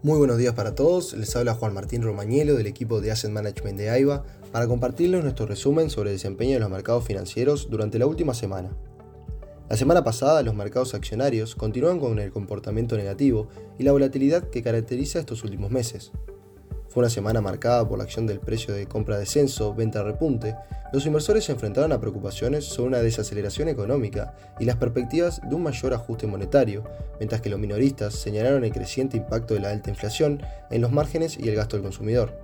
Muy buenos días para todos, les habla Juan Martín Romañelo del equipo de Asset Management de AIBA para compartirles nuestro resumen sobre el desempeño de los mercados financieros durante la última semana. La semana pasada los mercados accionarios continúan con el comportamiento negativo y la volatilidad que caracteriza estos últimos meses. Fue una semana marcada por la acción del precio de compra descenso, venta repunte. Los inversores se enfrentaron a preocupaciones sobre una desaceleración económica y las perspectivas de un mayor ajuste monetario, mientras que los minoristas señalaron el creciente impacto de la alta inflación en los márgenes y el gasto del consumidor.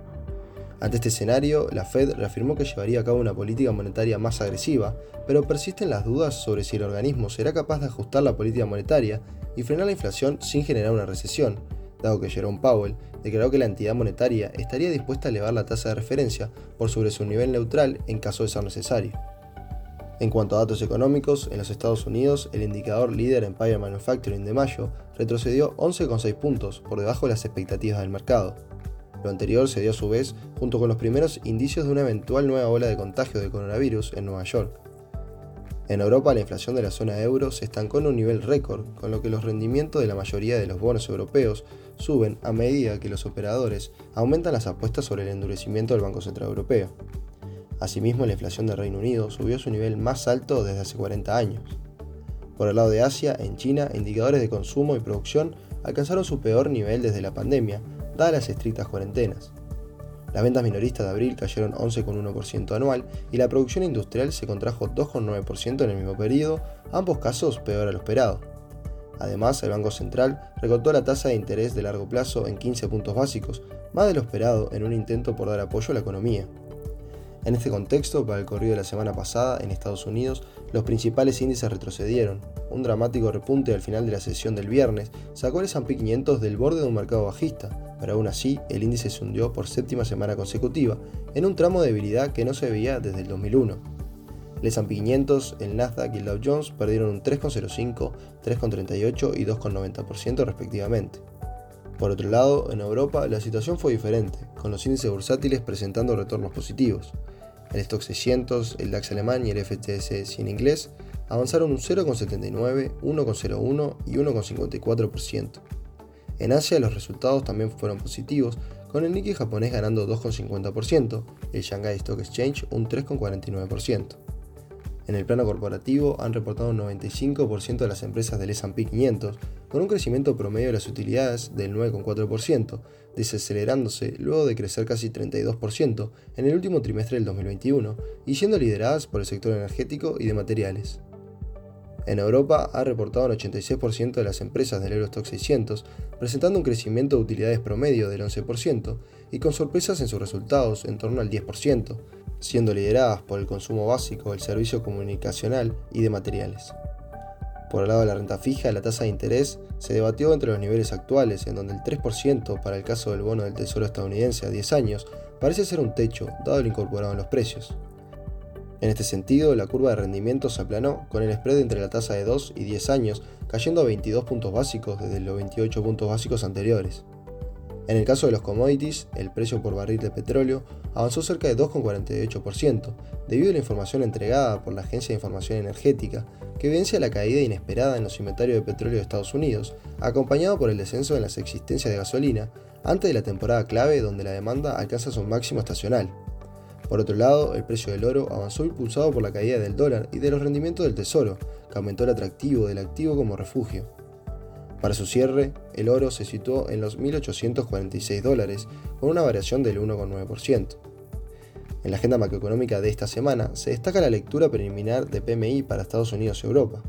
Ante este escenario, la Fed reafirmó que llevaría a cabo una política monetaria más agresiva, pero persisten las dudas sobre si el organismo será capaz de ajustar la política monetaria y frenar la inflación sin generar una recesión, dado que Jerome Powell declaró que la entidad monetaria estaría dispuesta a elevar la tasa de referencia por sobre su nivel neutral en caso de ser necesario. En cuanto a datos económicos, en los Estados Unidos, el indicador líder Empire Manufacturing de mayo retrocedió 11,6 puntos por debajo de las expectativas del mercado. Lo anterior se dio a su vez junto con los primeros indicios de una eventual nueva ola de contagio de coronavirus en Nueva York. En Europa la inflación de la zona euro se estancó en un nivel récord, con lo que los rendimientos de la mayoría de los bonos europeos suben a medida que los operadores aumentan las apuestas sobre el endurecimiento del Banco Central Europeo. Asimismo, la inflación del Reino Unido subió a su nivel más alto desde hace 40 años. Por el lado de Asia, en China, indicadores de consumo y producción alcanzaron su peor nivel desde la pandemia, dadas las estrictas cuarentenas. Las ventas minoristas de abril cayeron 11,1% anual y la producción industrial se contrajo 2,9% en el mismo periodo, ambos casos peor a lo esperado. Además, el Banco Central recortó la tasa de interés de largo plazo en 15 puntos básicos, más de lo esperado en un intento por dar apoyo a la economía. En este contexto, para el corrido de la semana pasada, en Estados Unidos, los principales índices retrocedieron. Un dramático repunte al final de la sesión del viernes sacó al S&P 500 del borde de un mercado bajista, pero aún así el índice se hundió por séptima semana consecutiva, en un tramo de debilidad que no se veía desde el 2001. El S&P 500, el Nasdaq y el Dow Jones perdieron un 3,05, 3,38 y 2,90% respectivamente. Por otro lado, en Europa la situación fue diferente, con los índices bursátiles presentando retornos positivos. El Stock 600, el DAX alemán y el FTSE 100 inglés avanzaron un 0,79, 1,01 y 1,54%. En Asia los resultados también fueron positivos, con el Nikkei japonés ganando 2,50%, el Shanghai Stock Exchange un 3,49%. En el plano corporativo han reportado un 95% de las empresas del S&P 500, con un crecimiento promedio de las utilidades del 9,4%, desacelerándose luego de crecer casi 32% en el último trimestre del 2021 y siendo lideradas por el sector energético y de materiales. En Europa ha reportado un 86% de las empresas del Eurostock 600, presentando un crecimiento de utilidades promedio del 11% y con sorpresas en sus resultados en torno al 10%, siendo lideradas por el consumo básico, el servicio comunicacional y de materiales. Por el lado de la renta fija, la tasa de interés se debatió entre los niveles actuales, en donde el 3% para el caso del bono del Tesoro estadounidense a 10 años parece ser un techo, dado lo incorporado en los precios. En este sentido, la curva de rendimiento se aplanó, con el spread entre la tasa de 2 y 10 años cayendo a 22 puntos básicos desde los 28 puntos básicos anteriores. En el caso de los commodities, el precio por barril de petróleo avanzó cerca de 2,48%, debido a la información entregada por la Agencia de Información Energética, que evidencia la caída inesperada en los inventarios de petróleo de Estados Unidos, acompañado por el descenso en las existencias de gasolina, antes de la temporada clave donde la demanda alcanza su máximo estacional. Por otro lado, el precio del oro avanzó impulsado por la caída del dólar y de los rendimientos del tesoro, que aumentó el atractivo del activo como refugio. Para su cierre, el oro se situó en los 1.846 dólares, con una variación del 1,9%. En la agenda macroeconómica de esta semana se destaca la lectura preliminar de PMI para Estados Unidos y Europa.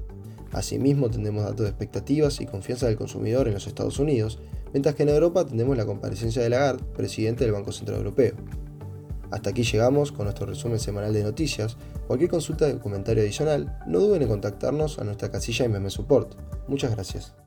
Asimismo, tendremos datos de expectativas y confianza del consumidor en los Estados Unidos, mientras que en Europa tendremos la comparecencia de Lagarde, presidente del Banco Central Europeo. Hasta aquí llegamos con nuestro resumen semanal de noticias. Cualquier consulta o comentario adicional, no duden en contactarnos a nuestra casilla Meme Support. Muchas gracias.